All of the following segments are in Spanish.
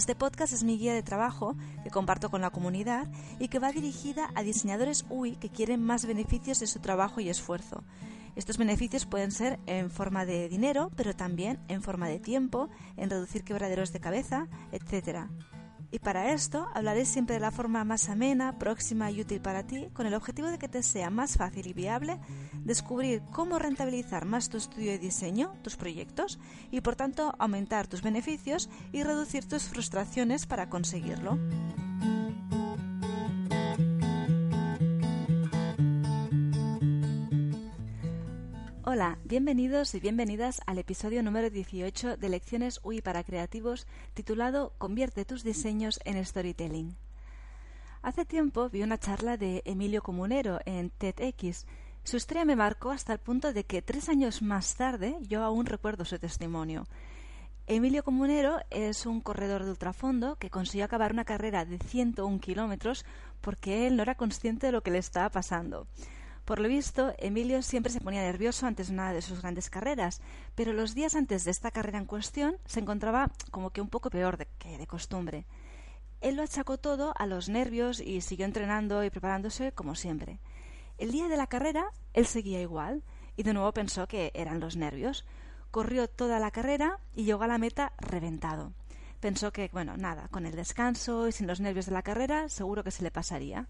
Este podcast es mi guía de trabajo que comparto con la comunidad y que va dirigida a diseñadores UI que quieren más beneficios de su trabajo y esfuerzo. Estos beneficios pueden ser en forma de dinero, pero también en forma de tiempo, en reducir quebraderos de cabeza, etc. Y para esto hablaré siempre de la forma más amena, próxima y útil para ti, con el objetivo de que te sea más fácil y viable descubrir cómo rentabilizar más tu estudio de diseño, tus proyectos, y por tanto aumentar tus beneficios y reducir tus frustraciones para conseguirlo. Hola, bienvenidos y bienvenidas al episodio número 18 de Lecciones UI para Creativos titulado Convierte tus diseños en storytelling. Hace tiempo vi una charla de Emilio Comunero en TEDx. Su historia me marcó hasta el punto de que tres años más tarde yo aún recuerdo su testimonio. Emilio Comunero es un corredor de ultrafondo que consiguió acabar una carrera de 101 kilómetros porque él no era consciente de lo que le estaba pasando. Por lo visto, Emilio siempre se ponía nervioso antes de una de sus grandes carreras, pero los días antes de esta carrera en cuestión se encontraba como que un poco peor de, que de costumbre. Él lo achacó todo a los nervios y siguió entrenando y preparándose como siempre. El día de la carrera, él seguía igual y de nuevo pensó que eran los nervios. Corrió toda la carrera y llegó a la meta reventado. Pensó que, bueno, nada, con el descanso y sin los nervios de la carrera, seguro que se le pasaría.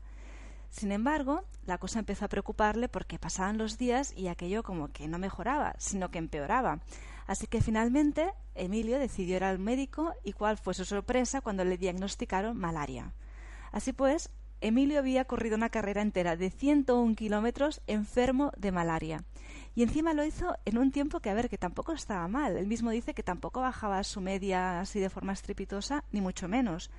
Sin embargo, la cosa empezó a preocuparle porque pasaban los días y aquello como que no mejoraba, sino que empeoraba. Así que finalmente Emilio decidió ir al médico y cuál fue su sorpresa cuando le diagnosticaron malaria. Así pues, Emilio había corrido una carrera entera de 101 kilómetros enfermo de malaria. Y encima lo hizo en un tiempo que, a ver, que tampoco estaba mal. Él mismo dice que tampoco bajaba su media así de forma estrepitosa, ni mucho menos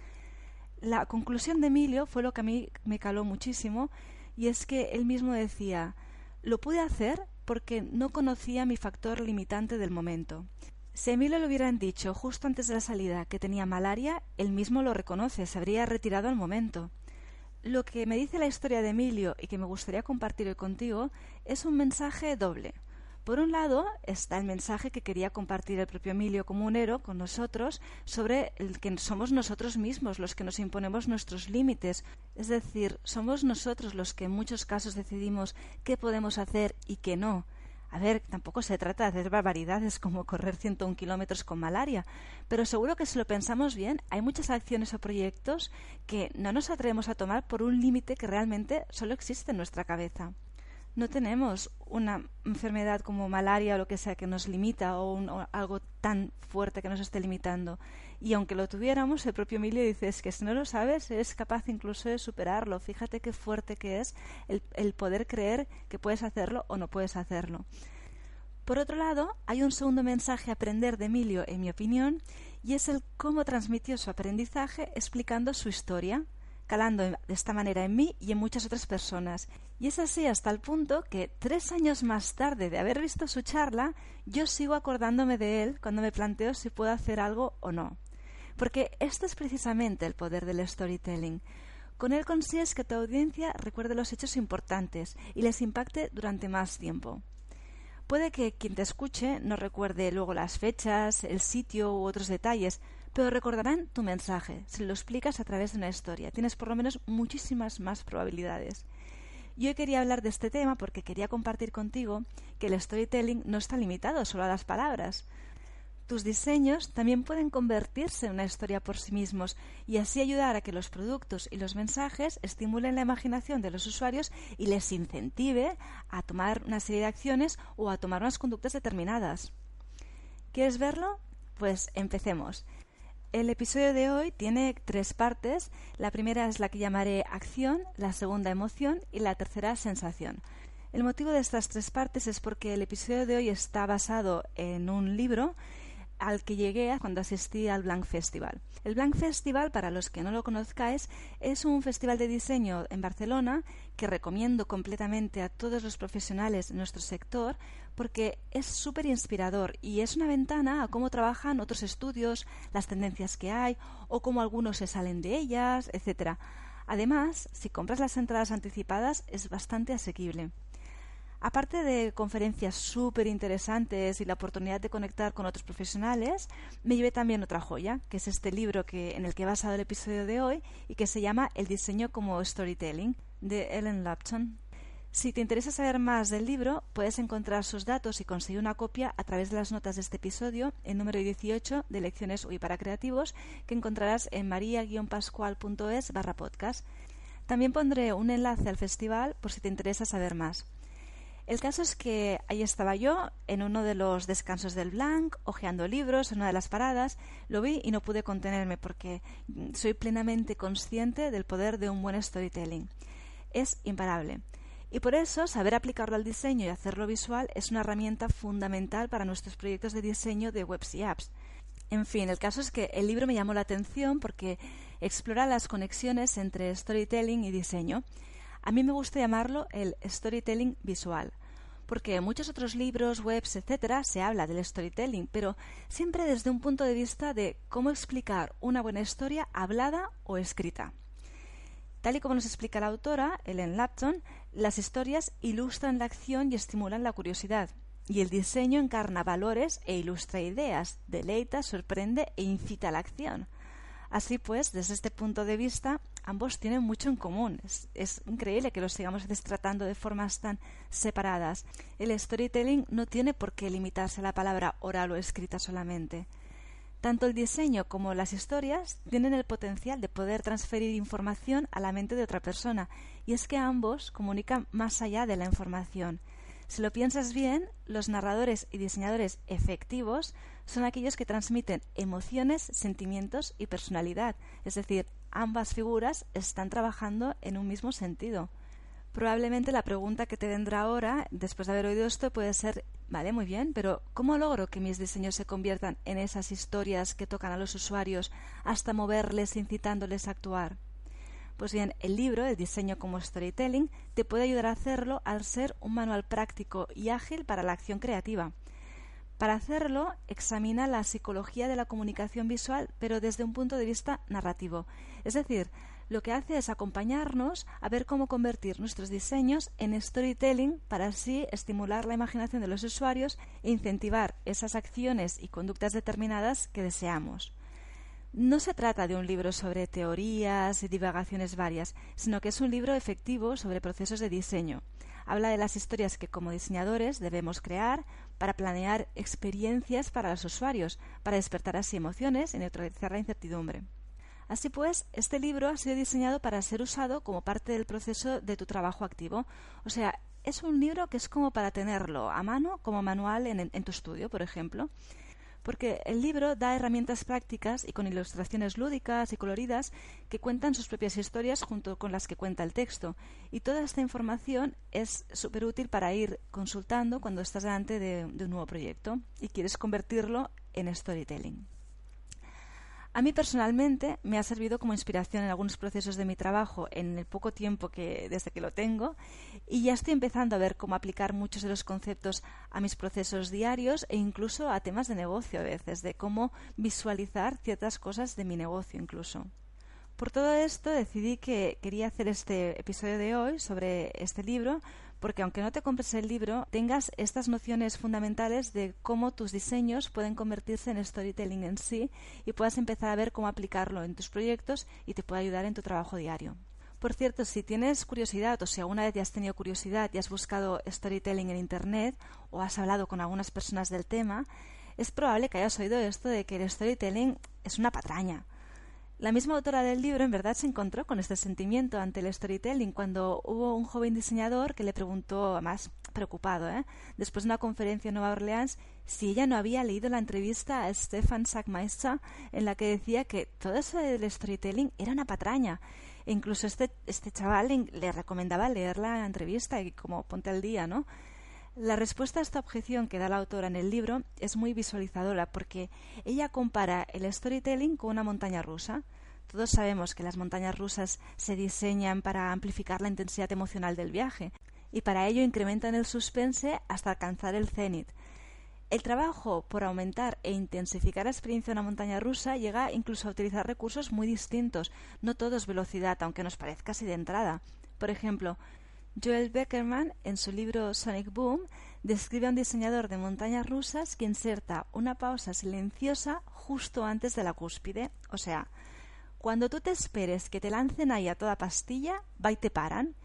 la conclusión de Emilio fue lo que a mí me caló muchísimo y es que él mismo decía lo pude hacer porque no conocía mi factor limitante del momento. Si a Emilio le hubieran dicho justo antes de la salida que tenía malaria, él mismo lo reconoce, se habría retirado al momento. Lo que me dice la historia de Emilio y que me gustaría compartir hoy contigo es un mensaje doble. Por un lado está el mensaje que quería compartir el propio Emilio Comunero con nosotros sobre el que somos nosotros mismos los que nos imponemos nuestros límites, es decir, somos nosotros los que en muchos casos decidimos qué podemos hacer y qué no. A ver, tampoco se trata de hacer barbaridades como correr 101 kilómetros con malaria, pero seguro que si lo pensamos bien, hay muchas acciones o proyectos que no nos atrevemos a tomar por un límite que realmente solo existe en nuestra cabeza no tenemos una enfermedad como malaria o lo que sea que nos limita o, algo tan fuerte que nos esté limitando. Y aunque lo tuviéramos, el propio Emilio dice es que si no lo sabes, eres capaz incluso de superarlo. Fíjate qué fuerte que es el, el poder creer que puedes hacerlo o no puedes hacerlo. Por otro lado, hay un segundo mensaje a aprender de Emilio, en mi opinión, y es el cómo transmitió su aprendizaje explicando su historia calando de esta manera en mí y en muchas otras personas. Y es así hasta el punto que tres años más tarde de haber visto su charla, yo sigo acordándome de él cuando me planteo si puedo hacer algo o no. Porque esto es precisamente el poder del storytelling. Con él consigues que tu audiencia recuerde los hechos importantes y les impacte durante más tiempo. Puede que quien te escuche no recuerde luego las fechas, el sitio u otros detalles, pero recordarán tu mensaje si lo explicas a través de una historia. Tienes por lo menos muchísimas más probabilidades. Yo quería hablar de este tema porque quería compartir contigo que el storytelling no está limitado solo a las palabras. tus diseños también pueden convertirse en una historia por sí mismos y así ayudar a que los productos y los mensajes estimulen la imaginación de los usuarios y les incentive a tomar una serie de acciones o a tomar unas conductas determinadas. ¿Quieres verlo? Pues empecemos. El episodio de hoy tiene tres partes. La primera es la que llamaré acción, la segunda emoción y la tercera sensación. El motivo de estas tres partes es porque el episodio de hoy está basado en un libro al que llegué cuando asistí al Blank Festival. El Blank Festival, para los que no lo conozcáis, es un festival de diseño en Barcelona que recomiendo completamente a todos los profesionales de nuestro sector porque es súper inspirador y es una ventana a cómo trabajan otros estudios, las tendencias que hay o cómo algunos se salen de ellas, etc. Además, si compras las entradas anticipadas es bastante asequible. Aparte de conferencias súper interesantes y la oportunidad de conectar con otros profesionales, me llevé también otra joya, que es este libro que, en el que he basado el episodio de hoy y que se llama El diseño como storytelling, de Ellen Lapton. Si te interesa saber más del libro, puedes encontrar sus datos y conseguir una copia a través de las notas de este episodio, en número 18 de Lecciones UI para Creativos, que encontrarás en maria-pascual.es barra podcast. También pondré un enlace al festival por si te interesa saber más. El caso es que ahí estaba yo, en uno de los descansos del Blanc, hojeando libros en una de las paradas, lo vi y no pude contenerme porque soy plenamente consciente del poder de un buen storytelling. Es imparable. Y por eso saber aplicarlo al diseño y hacerlo visual es una herramienta fundamental para nuestros proyectos de diseño de webs y apps. En fin, el caso es que el libro me llamó la atención porque explora las conexiones entre storytelling y diseño. A mí me gusta llamarlo el storytelling visual porque en muchos otros libros, webs, etcétera, se habla del storytelling, pero siempre desde un punto de vista de cómo explicar una buena historia hablada o escrita. Tal y como nos explica la autora, Ellen Lapton, las historias ilustran la acción y estimulan la curiosidad, y el diseño encarna valores e ilustra ideas, deleita, sorprende e incita a la acción. Así pues, desde este punto de vista, ambos tienen mucho en común. Es, increíble que los sigamos tratando de formas tan separadas. El storytelling no tiene por qué limitarse a la palabra oral o escrita solamente. Tanto el diseño como las historias tienen el potencial de poder transferir información a la mente de otra persona, y es que ambos comunican más allá de la información. Si lo piensas bien, los narradores y diseñadores efectivos son aquellos que transmiten emociones, sentimientos y personalidad, es decir, ambas figuras están trabajando en un mismo sentido. Probablemente la pregunta que te vendrá ahora, después de haber oído esto, puede ser, vale, muy bien, pero ¿cómo logro que mis diseños se conviertan en esas historias que tocan a los usuarios hasta moverles incitándoles a actuar? Pues bien, el libro, El diseño como storytelling, te puede ayudar a hacerlo al ser un manual práctico y ágil para la acción creativa. Para hacerlo, examina la psicología de la comunicación visual, pero desde un punto de vista narrativo. Es decir, lo que hace es acompañarnos a ver cómo convertir nuestros diseños en storytelling para así estimular la imaginación de los usuarios e incentivar esas acciones y conductas determinadas que deseamos. No se trata de un libro sobre teorías y divagaciones varias, sino que es un libro efectivo sobre procesos de diseño. Habla de las historias que como diseñadores debemos crear para planear experiencias para los usuarios, para despertar así emociones y neutralizar la incertidumbre. Así pues, este libro ha sido diseñado para ser usado como parte del proceso de tu trabajo activo. O sea, es un libro que es como para tenerlo a mano como manual en, en tu estudio, por ejemplo porque el libro da herramientas prácticas y con ilustraciones lúdicas y coloridas que cuentan sus propias historias junto con las que cuenta el texto. Y toda esta información es súper útil para ir consultando cuando estás delante de, de un nuevo proyecto y quieres convertirlo en storytelling. A mí personalmente me ha servido como inspiración en algunos procesos de mi trabajo en el poco tiempo que desde que lo tengo y ya estoy empezando a ver cómo aplicar muchos de los conceptos a mis procesos diarios e incluso a temas de negocio a veces, de cómo visualizar ciertas cosas de mi negocio incluso. Por todo esto decidí que quería hacer este episodio de hoy sobre este libro porque aunque no te compres el libro, tengas estas nociones fundamentales de cómo tus diseños pueden convertirse en storytelling en sí y puedas empezar a ver cómo aplicarlo en tus proyectos y te puede ayudar en tu trabajo diario. Por cierto, si tienes curiosidad o si alguna vez ya has tenido curiosidad y has buscado storytelling en Internet o has hablado con algunas personas del tema, Es probable que hayas oído esto de que el storytelling es una patraña. La misma autora del libro en verdad se encontró con este sentimiento ante el storytelling cuando hubo un joven diseñador que le preguntó, más preocupado, ¿eh? después de una conferencia en Nueva Orleans, si ella no había leído la entrevista a Stefan Sackmeister en la que decía que todo eso del storytelling era una patraña. E incluso este, este chaval le recomendaba leer la entrevista y como ponte al día, ¿no? La respuesta a esta objeción que da la autora en el libro es muy visualizadora porque ella compara el storytelling con una montaña rusa. Todos sabemos que las montañas rusas se diseñan para amplificar la intensidad emocional del viaje y para ello incrementan el suspense hasta alcanzar el cenit. El trabajo por aumentar e intensificar la experiencia de una montaña rusa llega incluso a utilizar recursos muy distintos. No todo es velocidad, aunque nos parezca así de entrada. Por ejemplo, Joel Beckerman, en su libro Sonic Boom, describe a un diseñador de montañas rusas que inserta una pausa silenciosa justo antes de la cúspide. O sea, cuando tú te esperes que te lancen ahí a toda pastilla, va y te paran.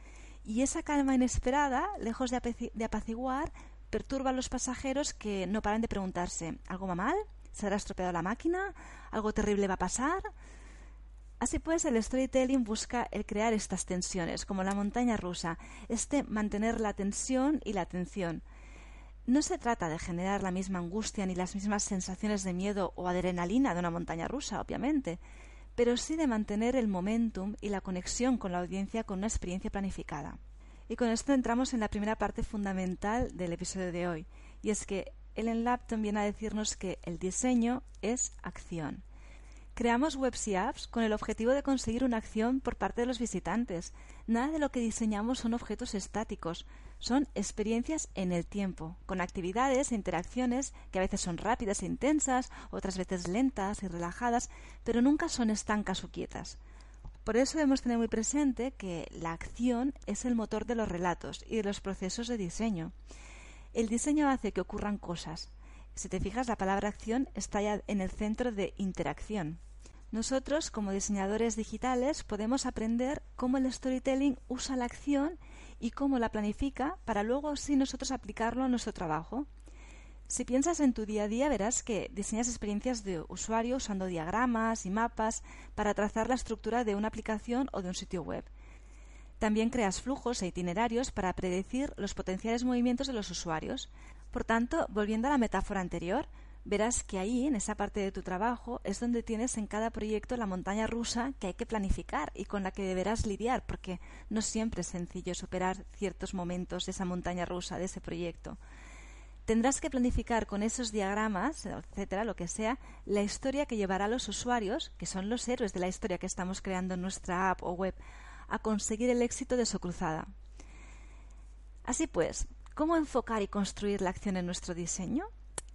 Y esa calma inesperada, lejos de, apaciguar, perturba a los pasajeros que no paran de preguntarse ¿algo va mal? ¿Se habrá estropeado la máquina? ¿Algo terrible va a pasar? Así pues, el storytelling busca el crear estas tensiones, como la montaña rusa, este mantener la tensión y la atención. No se trata de generar la misma angustia ni las mismas sensaciones de miedo o adrenalina de una montaña rusa, obviamente, pero sí de mantener el momentum y la conexión con la audiencia con una experiencia planificada. Y con esto entramos en la primera parte fundamental del episodio de hoy, y es que Ellen Lapton viene a decirnos que el diseño es acción. Creamos webs y apps con el objetivo de conseguir una acción por parte de los visitantes. Nada de lo que diseñamos son objetos estáticos, son experiencias en el tiempo, con actividades e interacciones que a veces son rápidas e intensas, otras veces lentas y relajadas, pero nunca son estancas o quietas. Por eso debemos tener muy presente que la acción es el motor de los relatos y de los procesos de diseño. El diseño hace que ocurran cosas. Si te fijas, la palabra acción está ya en el centro de interacción. Nosotros, como diseñadores digitales, podemos aprender cómo el storytelling usa la acción y cómo la planifica para luego así nosotros aplicarlo a nuestro trabajo. Si piensas en tu día a día, verás que diseñas experiencias de usuario usando diagramas y mapas para trazar la estructura de una aplicación o de un sitio web. También creas flujos e itinerarios para predecir los potenciales movimientos de los usuarios. Por tanto, volviendo a la metáfora anterior, verás que ahí, en esa parte de tu trabajo, es donde tienes en cada proyecto la montaña rusa que hay que planificar y con la que deberás lidiar, porque no siempre es sencillo superar ciertos momentos de esa montaña rusa, de ese proyecto. Tendrás que planificar con esos diagramas, etcétera, lo que sea, la historia que llevará a los usuarios, que son los héroes de la historia que estamos creando en nuestra app o web, a conseguir el éxito de su cruzada. Así pues, ¿cómo enfocar y construir la acción en nuestro diseño?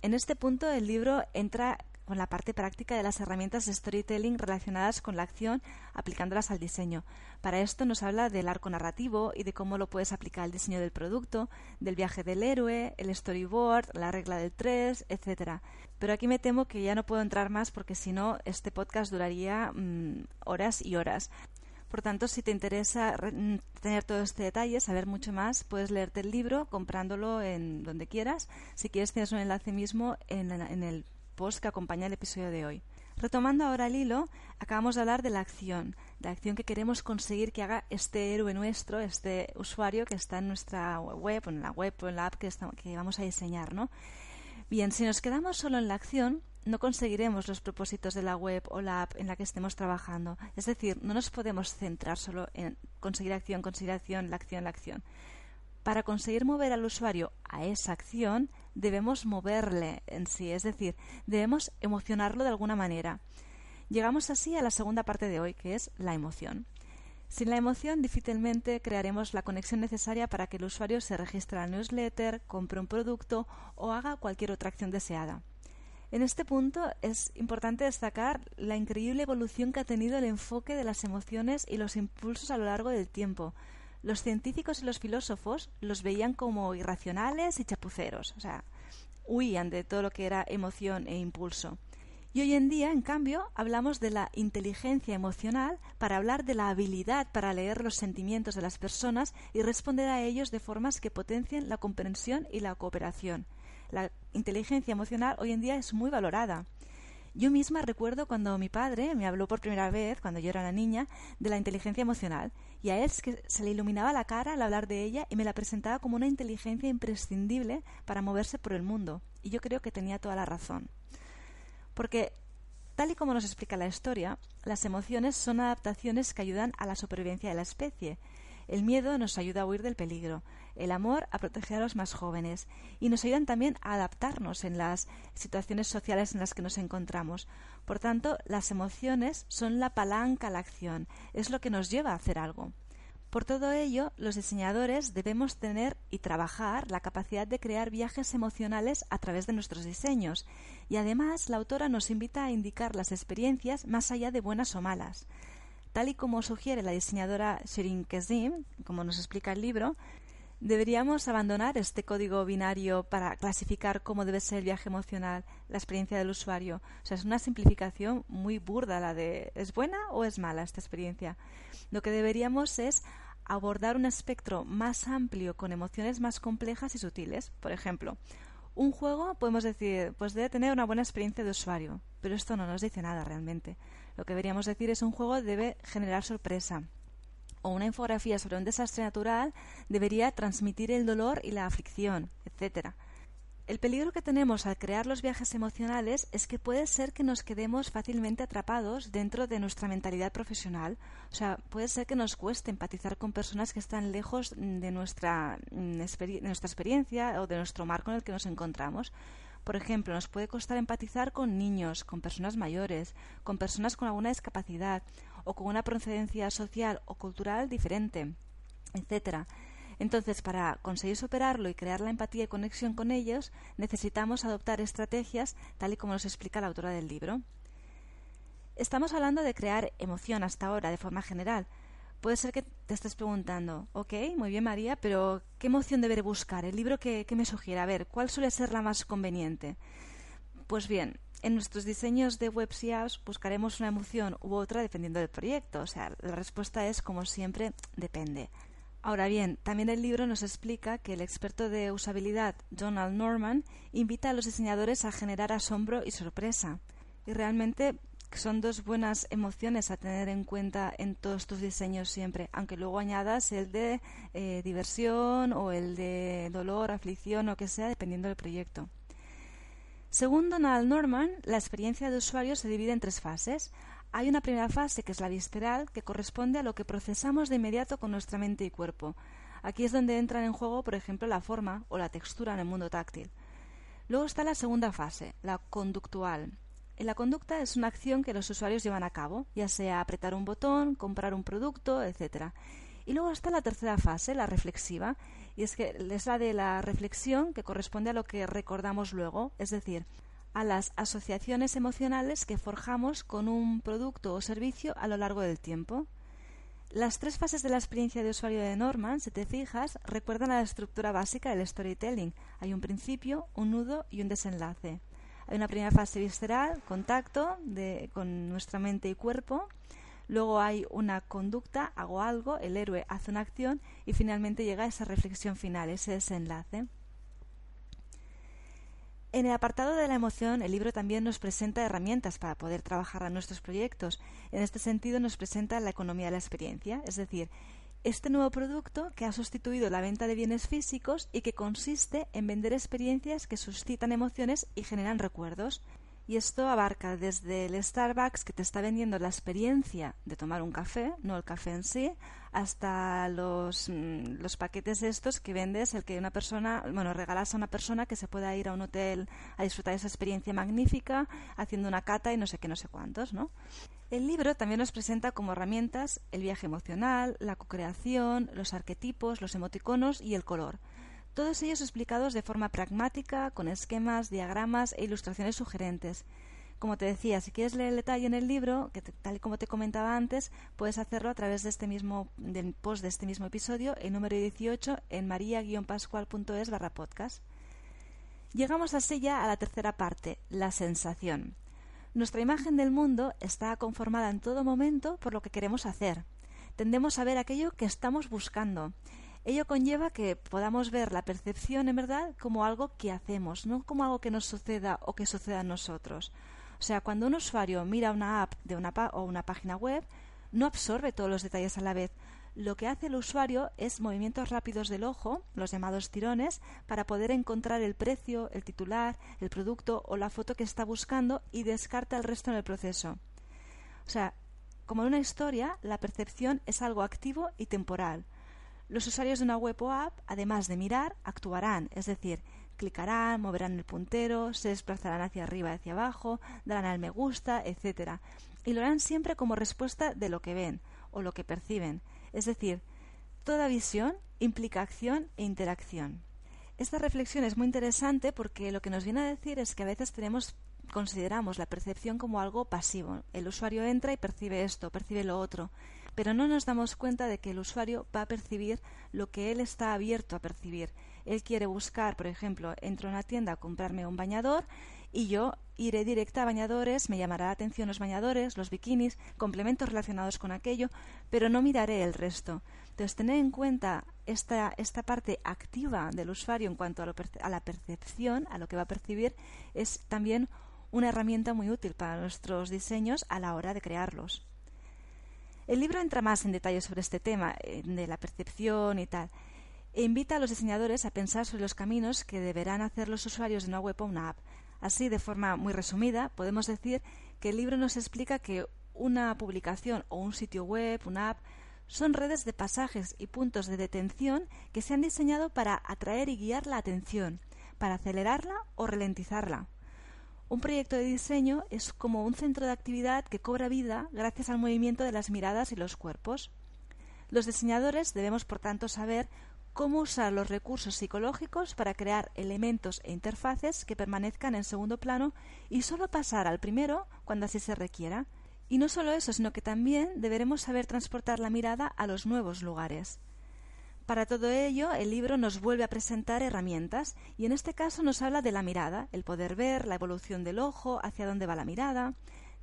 En este punto el libro entra con la parte práctica de las herramientas de storytelling relacionadas con la acción, aplicándolas al diseño. Para esto nos habla del arco narrativo y de cómo lo puedes aplicar al diseño del producto, del viaje del héroe, el storyboard, la regla del 3, etc. Pero aquí me temo que ya no puedo entrar más porque si no este podcast duraría mm, horas y horas. Por tanto, si te interesa mm, tener todo este detalle, saber mucho más, puedes leerte el libro comprándolo en donde quieras. Si quieres, tienes un enlace mismo en, el post que acompaña el episodio de hoy. Retomando ahora el hilo, acabamos de hablar de la acción, de la acción que queremos conseguir que haga este héroe nuestro, este usuario que está en nuestra web, en la web o en la app que, que vamos a diseñar, ¿no? Bien, si nos quedamos solo en la acción, no conseguiremos los propósitos de la web o la app en la que estemos trabajando. Es decir, no nos podemos centrar solo en conseguir acción, conseguir acción, la acción, la acción. Para conseguir mover al usuario a esa acción, debemos moverle en sí, es decir, debemos emocionarlo de alguna manera. Llegamos así a la segunda parte de hoy, que es la emoción. Sin la emoción, difícilmente crearemos la conexión necesaria para que el usuario se registre al newsletter, compre un producto o haga cualquier otra acción deseada. En este punto es importante destacar la increíble evolución que ha tenido el enfoque de las emociones y los impulsos a lo largo del tiempo. Los científicos y los filósofos los veían como irracionales y chapuceros, o sea, huían de todo lo que era emoción e impulso. Y hoy en día, en cambio, hablamos de la inteligencia emocional para hablar de la habilidad para leer los sentimientos de las personas y responder a ellos de formas que potencien la comprensión y la cooperación. La inteligencia emocional hoy en día es muy valorada. Yo misma recuerdo cuando mi padre me habló por primera vez, cuando yo era una niña, de la inteligencia emocional, y a él se le iluminaba la cara al hablar de ella y me la presentaba como una inteligencia imprescindible para moverse por el mundo. Y yo creo que tenía toda la razón. Porque, tal y como nos explica la historia, las emociones son adaptaciones que ayudan a la supervivencia de la especie, el miedo nos ayuda a huir del peligro, el amor a proteger a los más jóvenes y nos ayudan también a adaptarnos en las situaciones sociales en las que nos encontramos. Por tanto, las emociones son la palanca a la acción, es lo que nos lleva a hacer algo. Por todo ello, los diseñadores debemos tener y trabajar la capacidad de crear viajes emocionales a través de nuestros diseños, y además la autora nos invita a indicar las experiencias más allá de buenas o malas. Tal y como sugiere la diseñadora Shirin Kezim, como nos explica el libro, deberíamos abandonar este código binario para clasificar cómo debe ser el viaje emocional, la experiencia del usuario. O sea, es una simplificación muy burda la de ¿es buena o es mala esta experiencia? Lo que deberíamos es abordar un espectro más amplio con emociones más complejas y sutiles. Por ejemplo, un juego podemos decir, pues debe tener una buena experiencia de usuario, pero esto no nos dice nada realmente. Lo que deberíamos decir es un juego debe generar sorpresa. O una infografía sobre un desastre natural debería transmitir el dolor y la aflicción, etcétera. El peligro que tenemos al crear los viajes emocionales es que puede ser que nos quedemos fácilmente atrapados dentro de nuestra mentalidad profesional. O sea, puede ser que nos cueste empatizar con personas que están lejos de nuestra, mm, de nuestra experiencia o de nuestro marco en el que nos encontramos. Por ejemplo, nos puede costar empatizar con niños, con personas mayores, con personas con alguna discapacidad o con una procedencia social o cultural diferente, etcétera. Entonces, para conseguir superarlo y crear la empatía y conexión con ellos, necesitamos adoptar estrategias tal y como nos explica la autora del libro. Estamos hablando de crear emoción hasta ahora de forma general, puede ser que te estés preguntando, ok, muy bien María, pero ¿qué emoción deberé buscar? El libro que, me sugiere, a ver, ¿cuál suele ser la más conveniente? Pues bien, en nuestros diseños de webs y apps buscaremos una emoción u otra dependiendo del proyecto. O sea, la respuesta es, como siempre, depende. Ahora bien, también el libro nos explica que el experto de usabilidad Donald Norman invita a los diseñadores a generar asombro y sorpresa. Y realmente son dos buenas emociones a tener en cuenta en todos tus diseños siempre, aunque luego añadas el de eh, diversión o el de dolor, aflicción o que sea, dependiendo del proyecto. Según Donald Norman, la experiencia de usuario se divide en tres fases. Hay una primera fase que es la visceral, que corresponde a lo que procesamos de inmediato con nuestra mente y cuerpo. Aquí es donde entran en juego, por ejemplo, la forma o la textura en el mundo táctil. Luego está la segunda fase, la conductual, la conducta es una acción que los usuarios llevan a cabo, ya sea apretar un botón, comprar un producto, etc. Y luego está la tercera fase, la reflexiva, y es que es la de la reflexión que corresponde a lo que recordamos luego, es decir, a las asociaciones emocionales que forjamos con un producto o servicio a lo largo del tiempo. Las tres fases de la experiencia de usuario de Norman, si te fijas, recuerdan a la estructura básica del storytelling. Hay un principio, un nudo y un desenlace. Hay una primera fase visceral, contacto de, con nuestra mente y cuerpo. Luego hay una conducta, hago algo, el héroe hace una acción y finalmente llega esa reflexión final, ese desenlace. En el apartado de la emoción, el libro también nos presenta herramientas para poder trabajar a nuestros proyectos. En este sentido, nos presenta la economía de la experiencia, es decir, este nuevo producto que ha sustituido la venta de bienes físicos y que consiste en vender experiencias que suscitan emociones y generan recuerdos. Y esto abarca desde el Starbucks que te está vendiendo la experiencia de tomar un café, no el café en sí, hasta los, mm, los paquetes estos que vendes, el que una persona, bueno, regalas a una persona que se pueda ir a un hotel a disfrutar de esa experiencia magnífica, haciendo una cata y no sé qué, no sé cuántos, ¿no? El libro también nos presenta como herramientas el viaje emocional, la co-creación, los arquetipos, los emoticonos y el color. Todos ellos explicados de forma pragmática, con esquemas, diagramas e ilustraciones sugerentes. Como te decía, si quieres leer el detalle en el libro, que tal y como te comentaba antes, puedes hacerlo a través de este mismo del post de este mismo episodio, el número 18 en maria-pascual.es barra podcast. Llegamos así ya a la tercera parte, la sensación. Nuestra imagen del mundo está conformada en todo momento por lo que queremos hacer. Tendemos a ver aquello que estamos buscando. Ello conlleva que podamos ver la percepción en verdad como algo que hacemos, no como algo que nos suceda o que suceda a nosotros. O sea, cuando un usuario mira una app de una o una página web, no absorbe todos los detalles a la vez. Lo que hace el usuario es movimientos rápidos del ojo, los llamados tirones, para poder encontrar el precio, el titular, el producto o la foto que está buscando y descarta el resto en el proceso. O sea, como en una historia, la percepción es algo activo y temporal. Los usuarios de una web o app, además de mirar, actuarán, es decir, clicarán, moverán el puntero, se desplazarán hacia arriba y hacia abajo, darán al me gusta, etc. Y lo harán siempre como respuesta de lo que ven o lo que perciben. Es decir, toda visión implica acción e interacción. Esta reflexión es muy interesante porque lo que nos viene a decir es que a veces tenemos consideramos la percepción como algo pasivo. El usuario entra y percibe esto, percibe lo otro pero no nos damos cuenta de que el usuario va a percibir lo que él está abierto a percibir. Él quiere buscar, por ejemplo, entro a una tienda a comprarme un bañador y yo iré directa a bañadores, me llamará la atención los bañadores, los bikinis, complementos relacionados con aquello, pero no miraré el resto. Entonces, tener en cuenta esta, esta parte activa del usuario en cuanto a, a la percepción, a lo que va a percibir, es también una herramienta muy útil para nuestros diseños a la hora de crearlos. El libro entra más en detalle sobre este tema, eh, de la percepción y tal, e invita a los diseñadores a pensar sobre los caminos que deberán hacer los usuarios de una web o una app. Así, de forma muy resumida, podemos decir que el libro nos explica que una publicación o un sitio web, una app, son redes de pasajes y puntos de detención que se han diseñado para atraer y guiar la atención, para acelerarla o ralentizarla. Un proyecto de diseño es como un centro de actividad que cobra vida gracias al movimiento de las miradas y los cuerpos. Los diseñadores debemos, por tanto, saber cómo usar los recursos psicológicos para crear elementos e interfaces que permanezcan en segundo plano y solo pasar al primero cuando así se requiera. Y no solo eso, sino que también deberemos saber transportar la mirada a los nuevos lugares. Para todo ello, el libro nos vuelve a presentar herramientas y en este caso nos habla de la mirada, el poder ver, la evolución del ojo, hacia dónde va la mirada.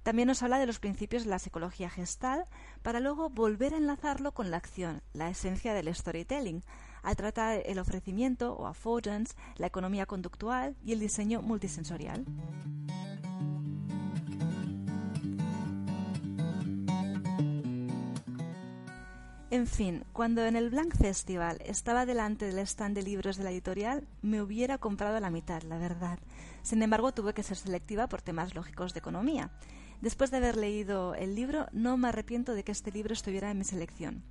También nos habla de los principios de la psicología gestal para luego volver a enlazarlo con la acción, la esencia del storytelling, al tratar el ofrecimiento o affordance, la economía conductual y el diseño multisensorial. En fin, cuando en el Blank Festival estaba delante del stand de libros de la editorial, me hubiera comprado la mitad, la verdad. Sin embargo, tuve que ser selectiva por temas lógicos de economía. Después de haber leído el libro, no me arrepiento de que este libro estuviera en mi selección.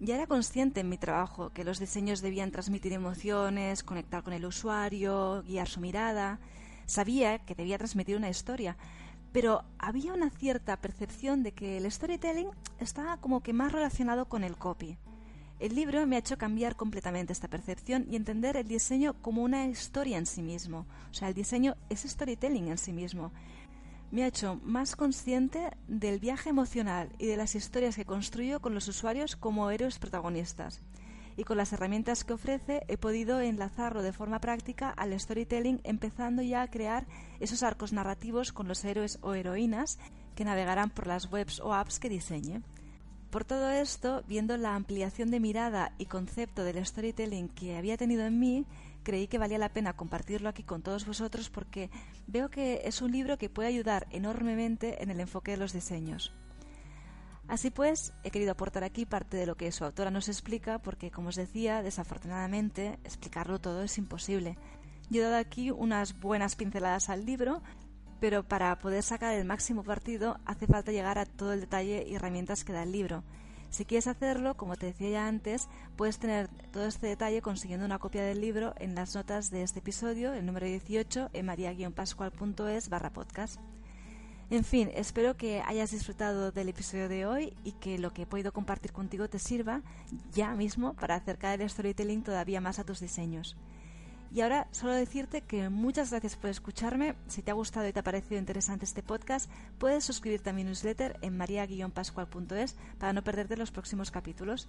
Ya era consciente en mi trabajo que los diseños debían transmitir emociones, conectar con el usuario, guiar su mirada. Sabía que debía transmitir una historia, pero había una cierta percepción de que el storytelling estaba como que más relacionado con el copy. El libro me ha hecho cambiar completamente esta percepción y entender el diseño como una historia en sí mismo. O sea, el diseño es storytelling en sí mismo. Me ha hecho más consciente del viaje emocional y de las historias que construyo con los usuarios como héroes protagonistas y con las herramientas que ofrece he podido enlazarlo de forma práctica al storytelling empezando ya a crear esos arcos narrativos con los héroes o heroínas que navegarán por las webs o apps que diseñe. Por todo esto, viendo la ampliación de mirada y concepto del storytelling que había tenido en mí, creí que valía la pena compartirlo aquí con todos vosotros porque veo que es un libro que puede ayudar enormemente en el enfoque de los diseños. Así pues, he querido aportar aquí parte de lo que su autora nos explica, porque, como os decía, desafortunadamente, explicarlo todo es imposible. Yo he dado aquí unas buenas pinceladas al libro, pero para poder sacar el máximo partido hace falta llegar a todo el detalle y herramientas que da el libro. Si quieres hacerlo, como te decía ya antes, puedes tener todo este detalle consiguiendo una copia del libro en las notas de este episodio, el número 18, en maria-pascual.es barra podcast. En fin, espero que hayas disfrutado del episodio de hoy y que lo que he podido compartir contigo te sirva ya mismo para acercar el storytelling todavía más a tus diseños. Y ahora solo decirte que muchas gracias por escucharme. Si te ha gustado y te ha parecido interesante este podcast, puedes suscribirte a mi newsletter en maria-pascual.es para no perderte los próximos capítulos.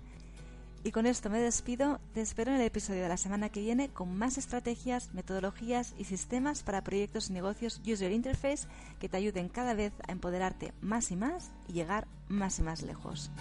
Y con esto me despido, te espero en el episodio de la semana que viene con más estrategias, metodologías y sistemas para proyectos y negocios User Interface que te ayuden cada vez a empoderarte más y más y llegar más y más lejos.